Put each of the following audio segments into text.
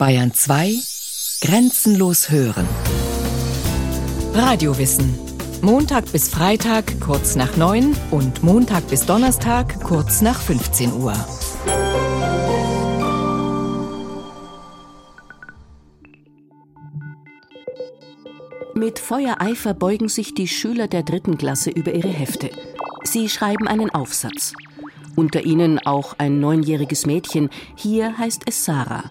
Bayern 2 Grenzenlos hören. Radiowissen. Montag bis Freitag kurz nach 9 und Montag bis Donnerstag kurz nach 15 Uhr. Mit Feuereifer beugen sich die Schüler der dritten Klasse über ihre Hefte. Sie schreiben einen Aufsatz. Unter ihnen auch ein neunjähriges Mädchen. Hier heißt es Sarah.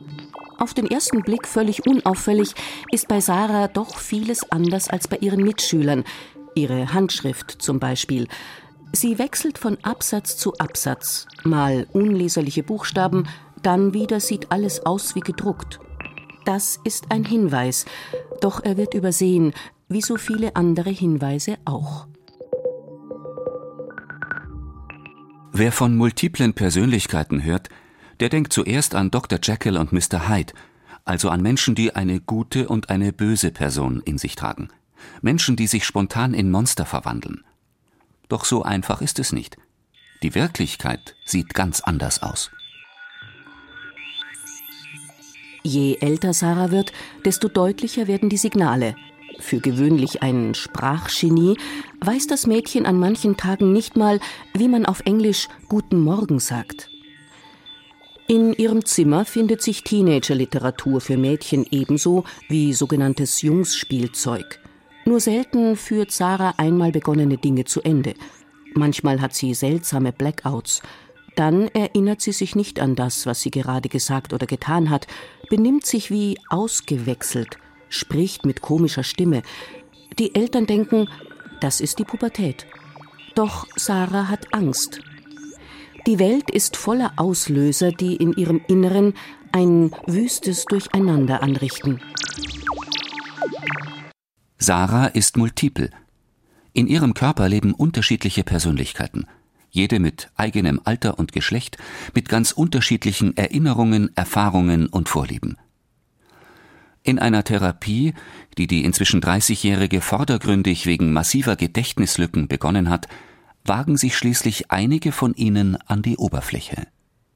Auf den ersten Blick völlig unauffällig ist bei Sarah doch vieles anders als bei ihren Mitschülern. Ihre Handschrift zum Beispiel. Sie wechselt von Absatz zu Absatz. Mal unleserliche Buchstaben, dann wieder sieht alles aus wie gedruckt. Das ist ein Hinweis, doch er wird übersehen, wie so viele andere Hinweise auch. Wer von multiplen Persönlichkeiten hört, der denkt zuerst an Dr. Jekyll und Mr. Hyde, also an Menschen, die eine gute und eine böse Person in sich tragen. Menschen, die sich spontan in Monster verwandeln. Doch so einfach ist es nicht. Die Wirklichkeit sieht ganz anders aus. Je älter Sarah wird, desto deutlicher werden die Signale. Für gewöhnlich ein Sprachgenie weiß das Mädchen an manchen Tagen nicht mal, wie man auf Englisch Guten Morgen sagt. In ihrem Zimmer findet sich Teenagerliteratur für Mädchen ebenso wie sogenanntes Jungsspielzeug. Nur selten führt Sarah einmal begonnene Dinge zu Ende. Manchmal hat sie seltsame Blackouts. Dann erinnert sie sich nicht an das, was sie gerade gesagt oder getan hat, benimmt sich wie ausgewechselt, spricht mit komischer Stimme. Die Eltern denken, das ist die Pubertät. Doch Sarah hat Angst die Welt ist voller Auslöser, die in ihrem Inneren ein wüstes Durcheinander anrichten. Sarah ist multiple. In ihrem Körper leben unterschiedliche Persönlichkeiten, jede mit eigenem Alter und Geschlecht, mit ganz unterschiedlichen Erinnerungen, Erfahrungen und Vorlieben. In einer Therapie, die die inzwischen 30-Jährige vordergründig wegen massiver Gedächtnislücken begonnen hat, wagen sich schließlich einige von ihnen an die Oberfläche.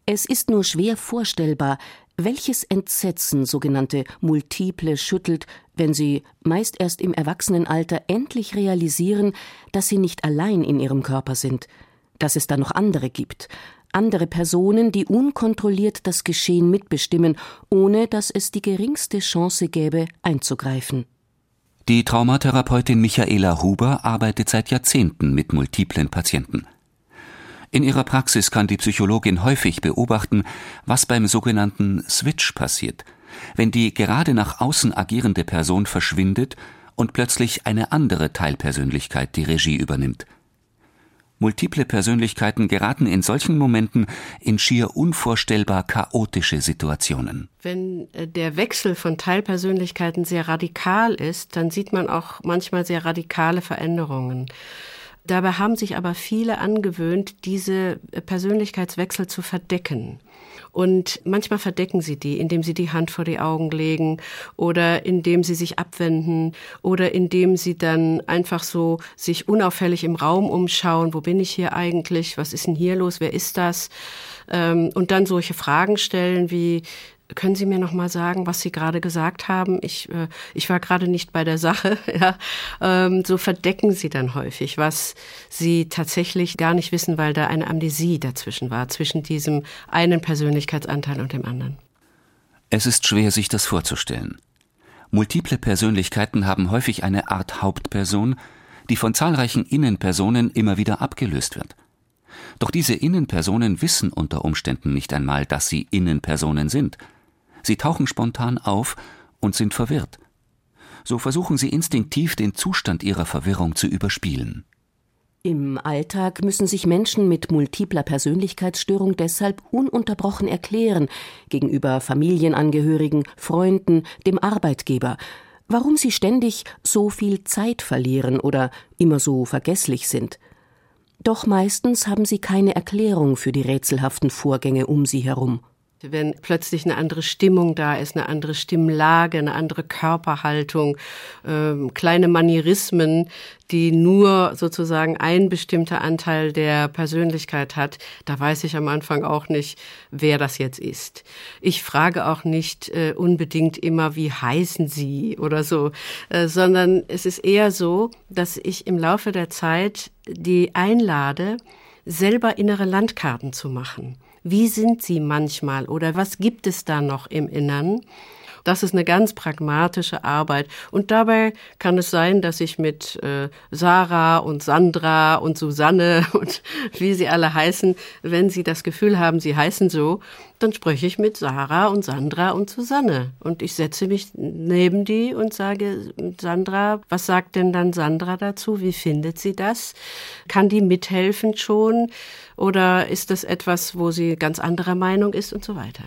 Es ist nur schwer vorstellbar, welches Entsetzen sogenannte Multiple schüttelt, wenn sie, meist erst im Erwachsenenalter, endlich realisieren, dass sie nicht allein in ihrem Körper sind, dass es da noch andere gibt, andere Personen, die unkontrolliert das Geschehen mitbestimmen, ohne dass es die geringste Chance gäbe, einzugreifen. Die Traumatherapeutin Michaela Huber arbeitet seit Jahrzehnten mit multiplen Patienten. In ihrer Praxis kann die Psychologin häufig beobachten, was beim sogenannten Switch passiert, wenn die gerade nach außen agierende Person verschwindet und plötzlich eine andere Teilpersönlichkeit die Regie übernimmt. Multiple Persönlichkeiten geraten in solchen Momenten in schier unvorstellbar chaotische Situationen. Wenn äh, der Wechsel von Teilpersönlichkeiten sehr radikal ist, dann sieht man auch manchmal sehr radikale Veränderungen. Dabei haben sich aber viele angewöhnt, diese Persönlichkeitswechsel zu verdecken. Und manchmal verdecken sie die, indem sie die Hand vor die Augen legen oder indem sie sich abwenden oder indem sie dann einfach so sich unauffällig im Raum umschauen. Wo bin ich hier eigentlich? Was ist denn hier los? Wer ist das? Ähm, und dann solche Fragen stellen wie, können Sie mir noch mal sagen, was Sie gerade gesagt haben? Ich, äh, ich war gerade nicht bei der Sache. Ja. Ähm, so verdecken Sie dann häufig, was Sie tatsächlich gar nicht wissen, weil da eine Amnesie dazwischen war, zwischen diesem einen Persönlichkeitsanteil und dem anderen. Es ist schwer, sich das vorzustellen. Multiple Persönlichkeiten haben häufig eine Art Hauptperson, die von zahlreichen Innenpersonen immer wieder abgelöst wird. Doch diese Innenpersonen wissen unter Umständen nicht einmal, dass sie Innenpersonen sind – Sie tauchen spontan auf und sind verwirrt. So versuchen sie instinktiv den Zustand ihrer Verwirrung zu überspielen. Im Alltag müssen sich Menschen mit multipler Persönlichkeitsstörung deshalb ununterbrochen erklären gegenüber Familienangehörigen, Freunden, dem Arbeitgeber, warum sie ständig so viel Zeit verlieren oder immer so vergesslich sind. Doch meistens haben sie keine Erklärung für die rätselhaften Vorgänge um sie herum. Wenn plötzlich eine andere Stimmung da ist, eine andere Stimmlage, eine andere Körperhaltung, ähm, kleine Manierismen, die nur sozusagen ein bestimmter Anteil der Persönlichkeit hat, da weiß ich am Anfang auch nicht, wer das jetzt ist. Ich frage auch nicht äh, unbedingt immer, wie heißen Sie oder so, äh, sondern es ist eher so, dass ich im Laufe der Zeit die einlade, selber innere Landkarten zu machen. Wie sind sie manchmal oder was gibt es da noch im Innern? Das ist eine ganz pragmatische Arbeit. Und dabei kann es sein, dass ich mit äh, Sarah und Sandra und Susanne und wie sie alle heißen, wenn sie das Gefühl haben, sie heißen so, dann spreche ich mit Sarah und Sandra und Susanne. Und ich setze mich neben die und sage, Sandra, was sagt denn dann Sandra dazu? Wie findet sie das? Kann die mithelfen schon? Oder ist das etwas, wo sie ganz anderer Meinung ist und so weiter?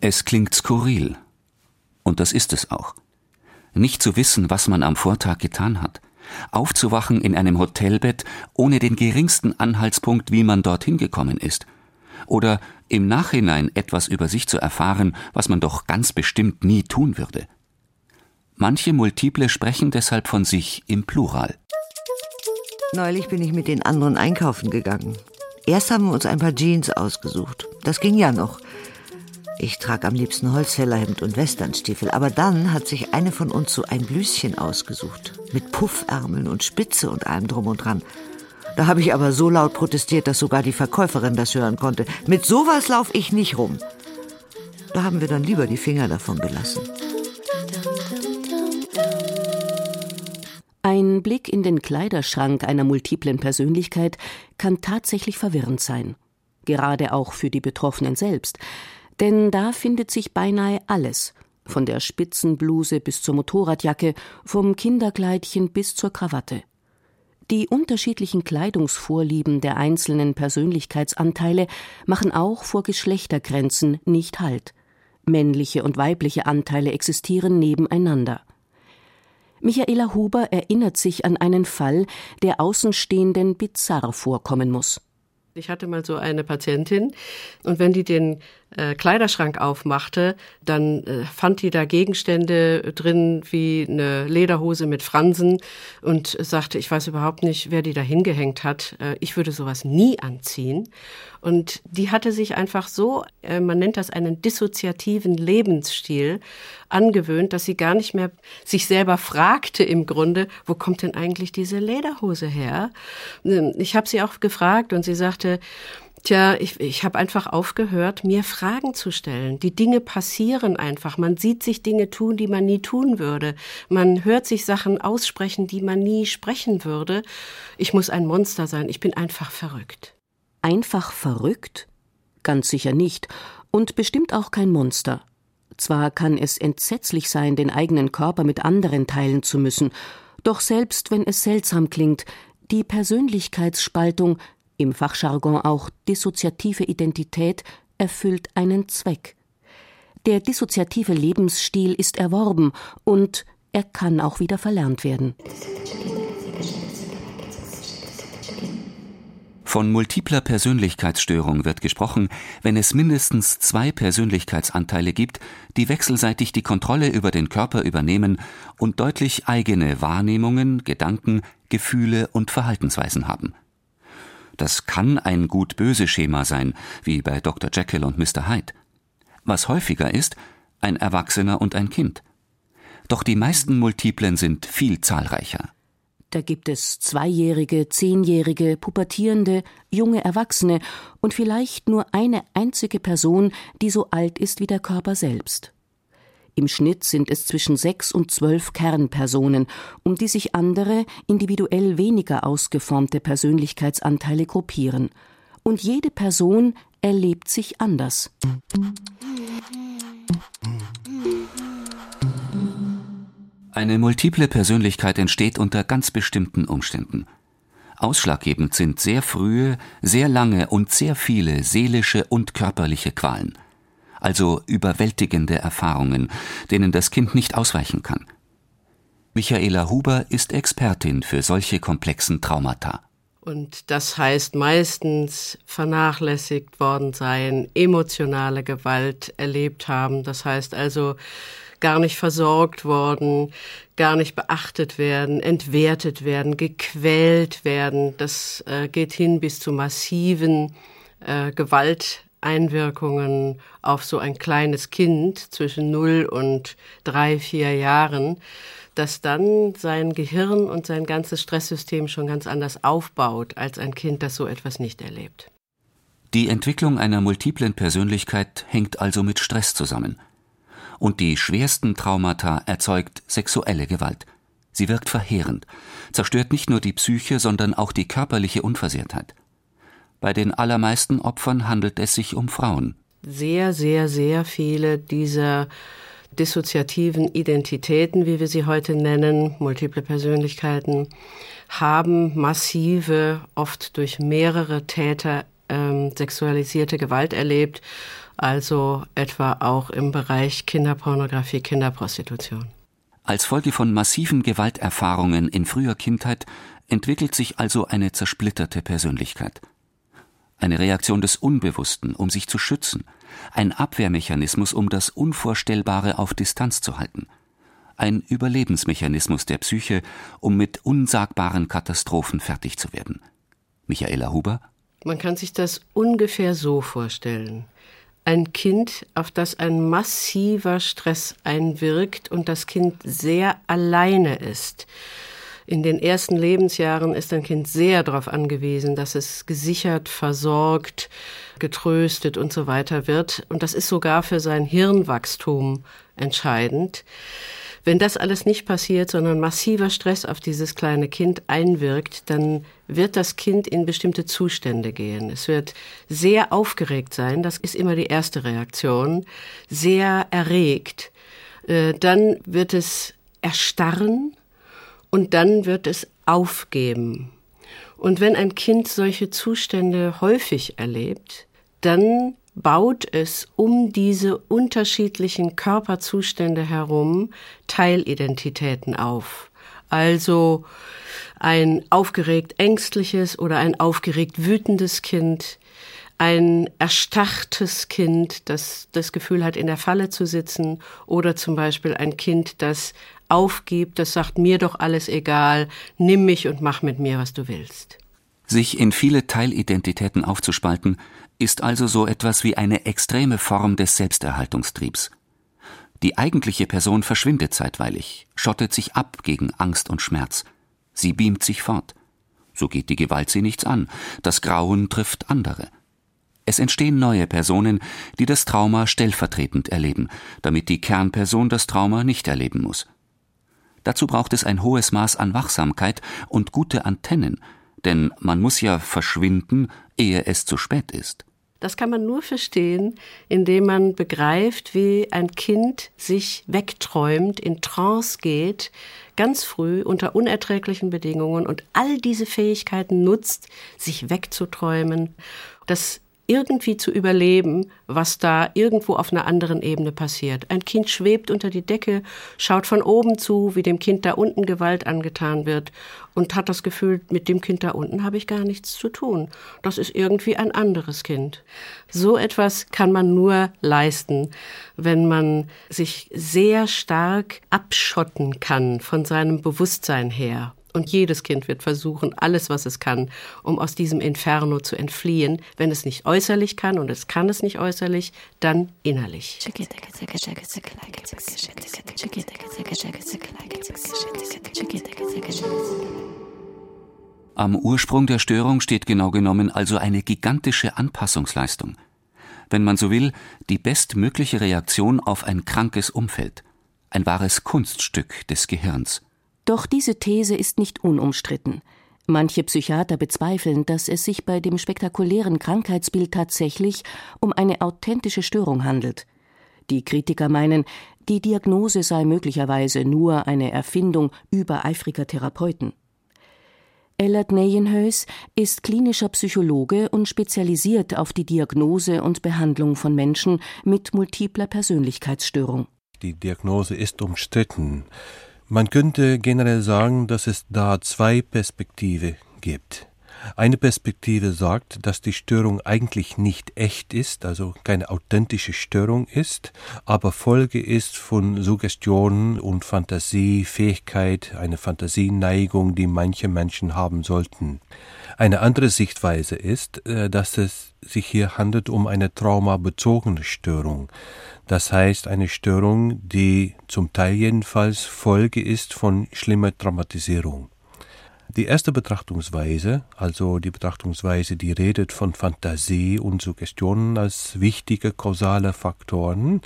Es klingt skurril. Und das ist es auch. Nicht zu wissen, was man am Vortag getan hat. Aufzuwachen in einem Hotelbett ohne den geringsten Anhaltspunkt, wie man dorthin gekommen ist. Oder im Nachhinein etwas über sich zu erfahren, was man doch ganz bestimmt nie tun würde. Manche Multiple sprechen deshalb von sich im Plural. Neulich bin ich mit den anderen einkaufen gegangen. Erst haben wir uns ein paar Jeans ausgesucht. Das ging ja noch. Ich trage am liebsten Holzfällerhemd und Westernstiefel, aber dann hat sich eine von uns so ein Blüschen ausgesucht. Mit Puffärmeln und Spitze und allem drum und dran. Da habe ich aber so laut protestiert, dass sogar die Verkäuferin das hören konnte. Mit sowas laufe ich nicht rum. Da haben wir dann lieber die Finger davon gelassen. Ein Blick in den Kleiderschrank einer multiplen Persönlichkeit kann tatsächlich verwirrend sein. Gerade auch für die Betroffenen selbst. Denn da findet sich beinahe alles. Von der Spitzenbluse bis zur Motorradjacke, vom Kinderkleidchen bis zur Krawatte. Die unterschiedlichen Kleidungsvorlieben der einzelnen Persönlichkeitsanteile machen auch vor Geschlechtergrenzen nicht Halt. Männliche und weibliche Anteile existieren nebeneinander. Michaela Huber erinnert sich an einen Fall, der Außenstehenden bizarr vorkommen muss. Ich hatte mal so eine Patientin und wenn die den äh, Kleiderschrank aufmachte, dann äh, fand die da Gegenstände drin wie eine Lederhose mit Fransen und sagte, ich weiß überhaupt nicht, wer die da hingehängt hat. Äh, ich würde sowas nie anziehen. Und die hatte sich einfach so, äh, man nennt das einen dissoziativen Lebensstil, angewöhnt, dass sie gar nicht mehr sich selber fragte im Grunde, wo kommt denn eigentlich diese Lederhose her? Ähm, ich habe sie auch gefragt und sie sagte, Tja, ich, ich habe einfach aufgehört, mir Fragen zu stellen. Die Dinge passieren einfach. Man sieht sich Dinge tun, die man nie tun würde. Man hört sich Sachen aussprechen, die man nie sprechen würde. Ich muss ein Monster sein. Ich bin einfach verrückt. Einfach verrückt? Ganz sicher nicht. Und bestimmt auch kein Monster. Zwar kann es entsetzlich sein, den eigenen Körper mit anderen teilen zu müssen, doch selbst wenn es seltsam klingt, die Persönlichkeitsspaltung im Fachjargon auch dissoziative Identität, erfüllt einen Zweck. Der dissoziative Lebensstil ist erworben und er kann auch wieder verlernt werden. Von multipler Persönlichkeitsstörung wird gesprochen, wenn es mindestens zwei Persönlichkeitsanteile gibt, die wechselseitig die Kontrolle über den Körper übernehmen und deutlich eigene Wahrnehmungen, Gedanken, Gefühle und Verhaltensweisen haben. Das kann ein gut-böse Schema sein, wie bei Dr. Jekyll und Mr. Hyde. Was häufiger ist, ein Erwachsener und ein Kind. Doch die meisten Multiplen sind viel zahlreicher. Da gibt es Zweijährige, Zehnjährige, Pubertierende, junge Erwachsene und vielleicht nur eine einzige Person, die so alt ist wie der Körper selbst. Im Schnitt sind es zwischen sechs und zwölf Kernpersonen, um die sich andere, individuell weniger ausgeformte Persönlichkeitsanteile gruppieren. Und jede Person erlebt sich anders. Eine multiple Persönlichkeit entsteht unter ganz bestimmten Umständen. Ausschlaggebend sind sehr frühe, sehr lange und sehr viele seelische und körperliche Qualen also überwältigende Erfahrungen, denen das Kind nicht ausweichen kann. Michaela Huber ist Expertin für solche komplexen Traumata. Und das heißt meistens vernachlässigt worden sein, emotionale Gewalt erlebt haben. Das heißt also gar nicht versorgt worden, gar nicht beachtet werden, entwertet werden, gequält werden. Das äh, geht hin bis zu massiven äh, Gewalteinwirkungen auf so ein kleines Kind zwischen null und drei, vier Jahren dass dann sein Gehirn und sein ganzes Stresssystem schon ganz anders aufbaut als ein Kind, das so etwas nicht erlebt. Die Entwicklung einer multiplen Persönlichkeit hängt also mit Stress zusammen. Und die schwersten Traumata erzeugt sexuelle Gewalt. Sie wirkt verheerend, zerstört nicht nur die Psyche, sondern auch die körperliche Unversehrtheit. Bei den allermeisten Opfern handelt es sich um Frauen. Sehr, sehr, sehr viele dieser dissoziativen Identitäten, wie wir sie heute nennen, multiple Persönlichkeiten, haben massive, oft durch mehrere Täter ähm, sexualisierte Gewalt erlebt, also etwa auch im Bereich Kinderpornografie, Kinderprostitution. Als Folge von massiven Gewalterfahrungen in früher Kindheit entwickelt sich also eine zersplitterte Persönlichkeit. Eine Reaktion des Unbewussten, um sich zu schützen – ein Abwehrmechanismus, um das Unvorstellbare auf Distanz zu halten, ein Überlebensmechanismus der Psyche, um mit unsagbaren Katastrophen fertig zu werden. Michaela Huber Man kann sich das ungefähr so vorstellen. Ein Kind, auf das ein massiver Stress einwirkt und das Kind sehr alleine ist. In den ersten Lebensjahren ist ein Kind sehr darauf angewiesen, dass es gesichert, versorgt, getröstet und so weiter wird. Und das ist sogar für sein Hirnwachstum entscheidend. Wenn das alles nicht passiert, sondern massiver Stress auf dieses kleine Kind einwirkt, dann wird das Kind in bestimmte Zustände gehen. Es wird sehr aufgeregt sein, das ist immer die erste Reaktion, sehr erregt. Äh, dann wird es erstarren, und dann wird es aufgeben. Und wenn ein Kind solche Zustände häufig erlebt, dann baut es um diese unterschiedlichen Körperzustände herum Teilidentitäten auf. Also ein aufgeregt ängstliches oder ein aufgeregt wütendes Kind, ein erstarrtes Kind, das das Gefühl hat, in der Falle zu sitzen, oder zum Beispiel ein Kind, das aufgibt, das sagt mir doch alles egal, nimm mich und mach mit mir, was du willst. Sich in viele Teilidentitäten aufzuspalten, ist also so etwas wie eine extreme Form des Selbsterhaltungstriebs. Die eigentliche Person verschwindet zeitweilig, schottet sich ab gegen Angst und Schmerz. Sie beamt sich fort. So geht die Gewalt sie nichts an, das Grauen trifft andere. Es entstehen neue Personen, die das Trauma stellvertretend erleben, damit die Kernperson das Trauma nicht erleben muss. Dazu braucht es ein hohes Maß an Wachsamkeit und gute Antennen, denn man muss ja verschwinden, ehe es zu spät ist. Das kann man nur verstehen, indem man begreift, wie ein Kind sich wegträumt, in Trance geht, ganz früh unter unerträglichen Bedingungen und all diese Fähigkeiten nutzt, sich wegzuträumen. Das irgendwie zu überleben, was da irgendwo auf einer anderen Ebene passiert. Ein Kind schwebt unter die Decke, schaut von oben zu, wie dem Kind da unten Gewalt angetan wird und hat das Gefühl, mit dem Kind da unten habe ich gar nichts zu tun. Das ist irgendwie ein anderes Kind. So etwas kann man nur leisten, wenn man sich sehr stark abschotten kann von seinem Bewusstsein her und jedes Kind wird versuchen, alles, was es kann, um aus diesem Inferno zu entfliehen. Wenn es nicht äußerlich kann, und es kann es nicht äußerlich, dann innerlich. Am Ursprung der Störung steht genau genommen also eine gigantische Anpassungsleistung. Wenn man so will, die bestmögliche Reaktion auf ein krankes Umfeld. Ein wahres Kunststück des Gehirns. Doch diese These ist nicht unumstritten. Manche Psychiater bezweifeln, dass es sich bei dem spektakulären Krankheitsbild tatsächlich um eine authentische Störung handelt. Die Kritiker meinen, die Diagnose sei möglicherweise nur eine Erfindung übereifriger Therapeuten. Ellert Neyenhuis ist klinischer Psychologe und spezialisiert auf die Diagnose und Behandlung von Menschen mit multipler Persönlichkeitsstörung. Die Diagnose ist umstritten. Man könnte generell sagen, dass es da zwei Perspektive gibt. Eine Perspektive sagt, dass die Störung eigentlich nicht echt ist, also keine authentische Störung ist, aber Folge ist von Suggestionen und Fantasiefähigkeit, eine Fantasieneigung, die manche Menschen haben sollten. Eine andere Sichtweise ist, äh, dass es sich hier handelt um eine traumabezogene Störung. Das heißt eine Störung, die zum Teil jedenfalls Folge ist von schlimmer Traumatisierung. Die erste Betrachtungsweise, also die Betrachtungsweise, die redet von Fantasie und Suggestionen als wichtige kausale Faktoren,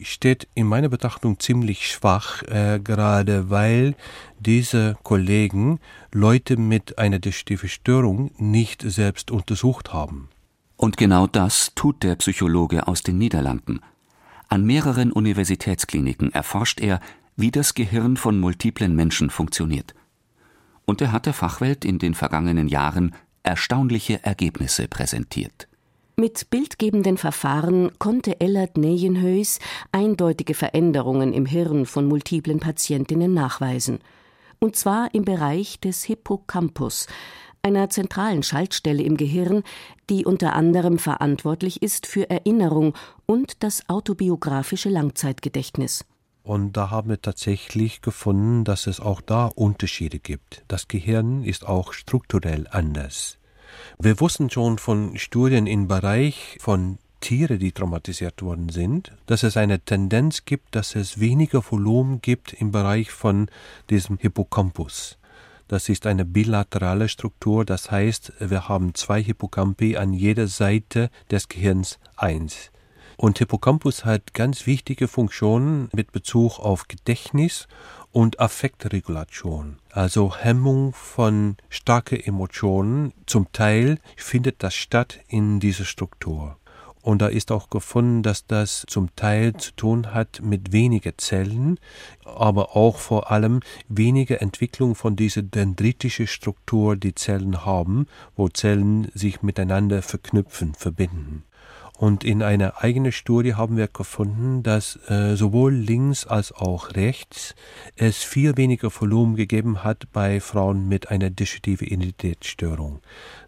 steht in meiner Betrachtung ziemlich schwach, äh, gerade weil diese Kollegen Leute mit einer destruktiven Störung nicht selbst untersucht haben. Und genau das tut der Psychologe aus den Niederlanden. An mehreren Universitätskliniken erforscht er, wie das Gehirn von multiplen Menschen funktioniert. Und er hat der Fachwelt in den vergangenen Jahren erstaunliche Ergebnisse präsentiert. Mit bildgebenden Verfahren konnte Ellert Neyenhuis eindeutige Veränderungen im Hirn von multiplen Patientinnen nachweisen. Und zwar im Bereich des Hippocampus, einer zentralen Schaltstelle im Gehirn, die unter anderem verantwortlich ist für Erinnerung und das autobiografische Langzeitgedächtnis. Und da haben wir tatsächlich gefunden, dass es auch da Unterschiede gibt. Das Gehirn ist auch strukturell anders. Wir wussten schon von Studien im Bereich von Tiere, die traumatisiert worden sind, dass es eine Tendenz gibt, dass es weniger Volumen gibt im Bereich von diesem Hippocampus. Das ist eine bilaterale Struktur, das heißt, wir haben zwei Hippocampi an jeder Seite des Gehirns eins. Und Hippocampus hat ganz wichtige Funktionen mit Bezug auf Gedächtnis und Affektregulation, also Hemmung von starken Emotionen. Zum Teil findet das statt in dieser Struktur. Und da ist auch gefunden, dass das zum Teil zu tun hat mit weniger Zellen, aber auch vor allem weniger Entwicklung von dieser dendritischen Struktur, die Zellen haben, wo Zellen sich miteinander verknüpfen, verbinden. Und in einer eigenen Studie haben wir gefunden, dass äh, sowohl links als auch rechts es viel weniger Volumen gegeben hat bei Frauen mit einer dissoziativen Identitätsstörung.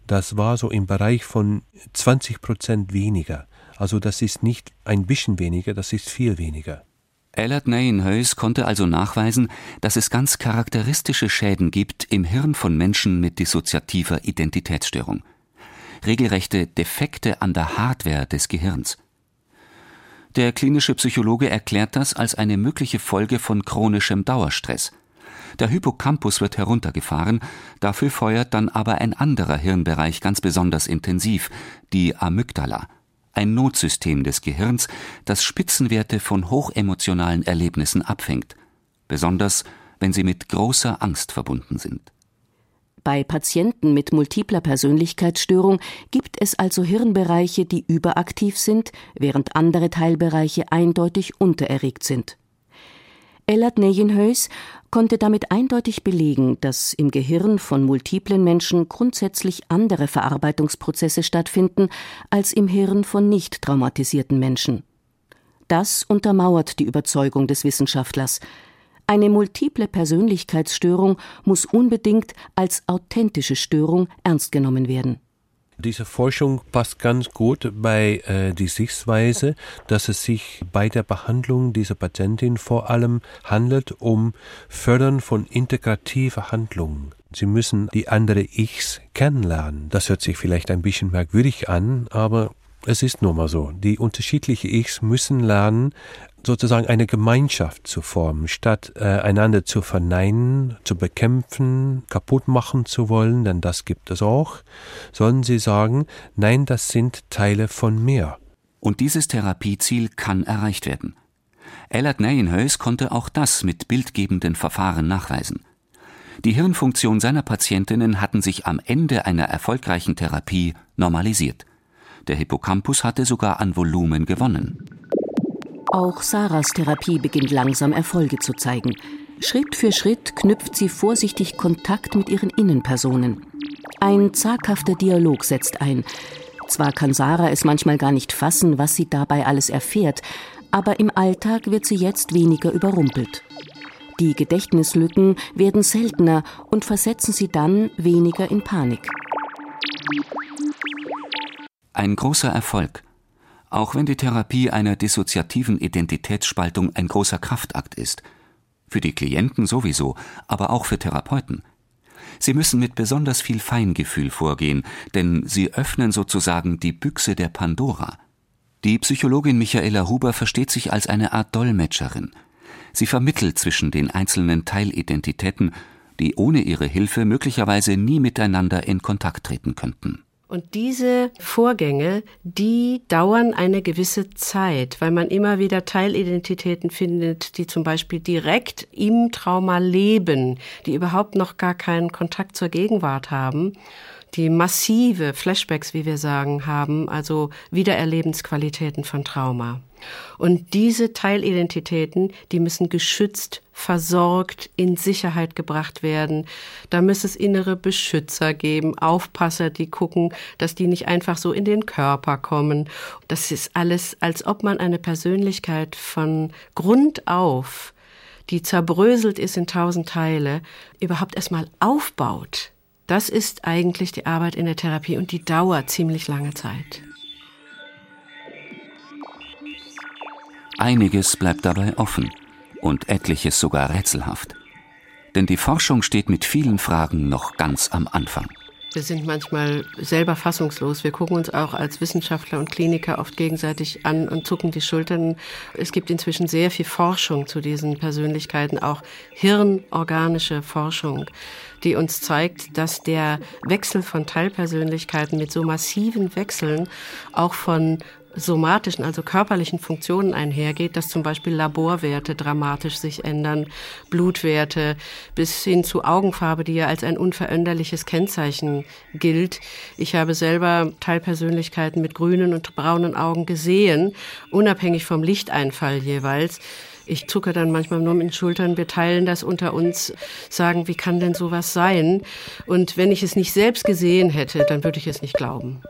Das war so im Bereich von 20 Prozent weniger. Also das ist nicht ein bisschen weniger, das ist viel weniger. Ellert Neyenhuis konnte also nachweisen, dass es ganz charakteristische Schäden gibt im Hirn von Menschen mit dissoziativer Identitätsstörung. Regelrechte Defekte an der Hardware des Gehirns. Der klinische Psychologe erklärt das als eine mögliche Folge von chronischem Dauerstress. Der Hippocampus wird heruntergefahren, dafür feuert dann aber ein anderer Hirnbereich ganz besonders intensiv, die Amygdala ein Notsystem des Gehirns, das Spitzenwerte von hochemotionalen Erlebnissen abfängt, besonders wenn sie mit großer Angst verbunden sind. Bei Patienten mit multipler Persönlichkeitsstörung gibt es also Hirnbereiche, die überaktiv sind, während andere Teilbereiche eindeutig untererregt sind. Ellert Neyenhuis konnte damit eindeutig belegen, dass im Gehirn von multiplen Menschen grundsätzlich andere Verarbeitungsprozesse stattfinden als im Hirn von nicht traumatisierten Menschen. Das untermauert die Überzeugung des Wissenschaftlers. Eine multiple Persönlichkeitsstörung muss unbedingt als authentische Störung ernst genommen werden. Diese Forschung passt ganz gut bei äh, die Sichtweise, dass es sich bei der Behandlung dieser Patientin vor allem handelt um Fördern von integrativer Handlungen. Sie müssen die andere Ichs kennenlernen. Das hört sich vielleicht ein bisschen merkwürdig an, aber es ist nun mal so. Die unterschiedlichen Ichs müssen lernen, sozusagen eine Gemeinschaft zu formen, statt äh, einander zu verneinen, zu bekämpfen, kaputt machen zu wollen, denn das gibt es auch, sollen sie sagen, nein, das sind Teile von mir. Und dieses Therapieziel kann erreicht werden. Ellert Neyenhuis konnte auch das mit bildgebenden Verfahren nachweisen. Die Hirnfunktion seiner Patientinnen hatten sich am Ende einer erfolgreichen Therapie normalisiert. Der Hippocampus hatte sogar an Volumen gewonnen. Auch Sarahs Therapie beginnt langsam Erfolge zu zeigen. Schritt für Schritt knüpft sie vorsichtig Kontakt mit ihren Innenpersonen. Ein zaghafter Dialog setzt ein. Zwar kann Sarah es manchmal gar nicht fassen, was sie dabei alles erfährt, aber im Alltag wird sie jetzt weniger überrumpelt. Die Gedächtnislücken werden seltener und versetzen sie dann weniger in Panik. Ein großer Erfolg. Auch wenn die Therapie einer dissoziativen Identitätsspaltung ein großer Kraftakt ist. Für die Klienten sowieso, aber auch für Therapeuten. Sie müssen mit besonders viel Feingefühl vorgehen, denn sie öffnen sozusagen die Büchse der Pandora. Die Psychologin Michaela Huber versteht sich als eine Art Dolmetscherin. Sie vermittelt zwischen den einzelnen Teilidentitäten, die ohne ihre Hilfe möglicherweise nie miteinander in Kontakt treten könnten. Und diese Vorgänge, die dauern eine gewisse Zeit, weil man immer wieder Teilidentitäten findet, die zum Beispiel direkt im Trauma leben, die überhaupt noch gar keinen Kontakt zur Gegenwart haben die massive Flashbacks, wie wir sagen, haben, also Wiedererlebensqualitäten von Trauma. Und diese Teilidentitäten, die müssen geschützt, versorgt, in Sicherheit gebracht werden. Da muss es innere Beschützer geben, Aufpasser, die gucken, dass die nicht einfach so in den Körper kommen. Das ist alles, als ob man eine Persönlichkeit von Grund auf, die zerbröselt ist in tausend Teile, überhaupt erstmal aufbaut. Das ist eigentlich die Arbeit in der Therapie und die dauert ziemlich lange Zeit. Einiges bleibt dabei offen und etliches sogar rätselhaft. Denn die Forschung steht mit vielen Fragen noch ganz am Anfang. Wir sind manchmal selber fassungslos. Wir gucken uns auch als Wissenschaftler und Kliniker oft gegenseitig an und zucken die Schultern. Es gibt inzwischen sehr viel Forschung zu diesen Persönlichkeiten, auch hirnorganische Forschung, die uns zeigt, dass der Wechsel von Teilpersönlichkeiten mit so massiven Wechseln auch von somatischen, also körperlichen Funktionen einhergeht, dass zum Beispiel Laborwerte dramatisch sich ändern, Blutwerte bis hin zu Augenfarbe, die ja als ein unveränderliches Kennzeichen gilt. Ich habe selber Teilpersönlichkeiten mit grünen und braunen Augen gesehen, unabhängig vom Lichteinfall jeweils. Ich zucke dann manchmal nur mit den Schultern. Wir teilen das unter uns, sagen, wie kann denn sowas sein? Und wenn ich es nicht selbst gesehen hätte, dann würde ich es nicht glauben.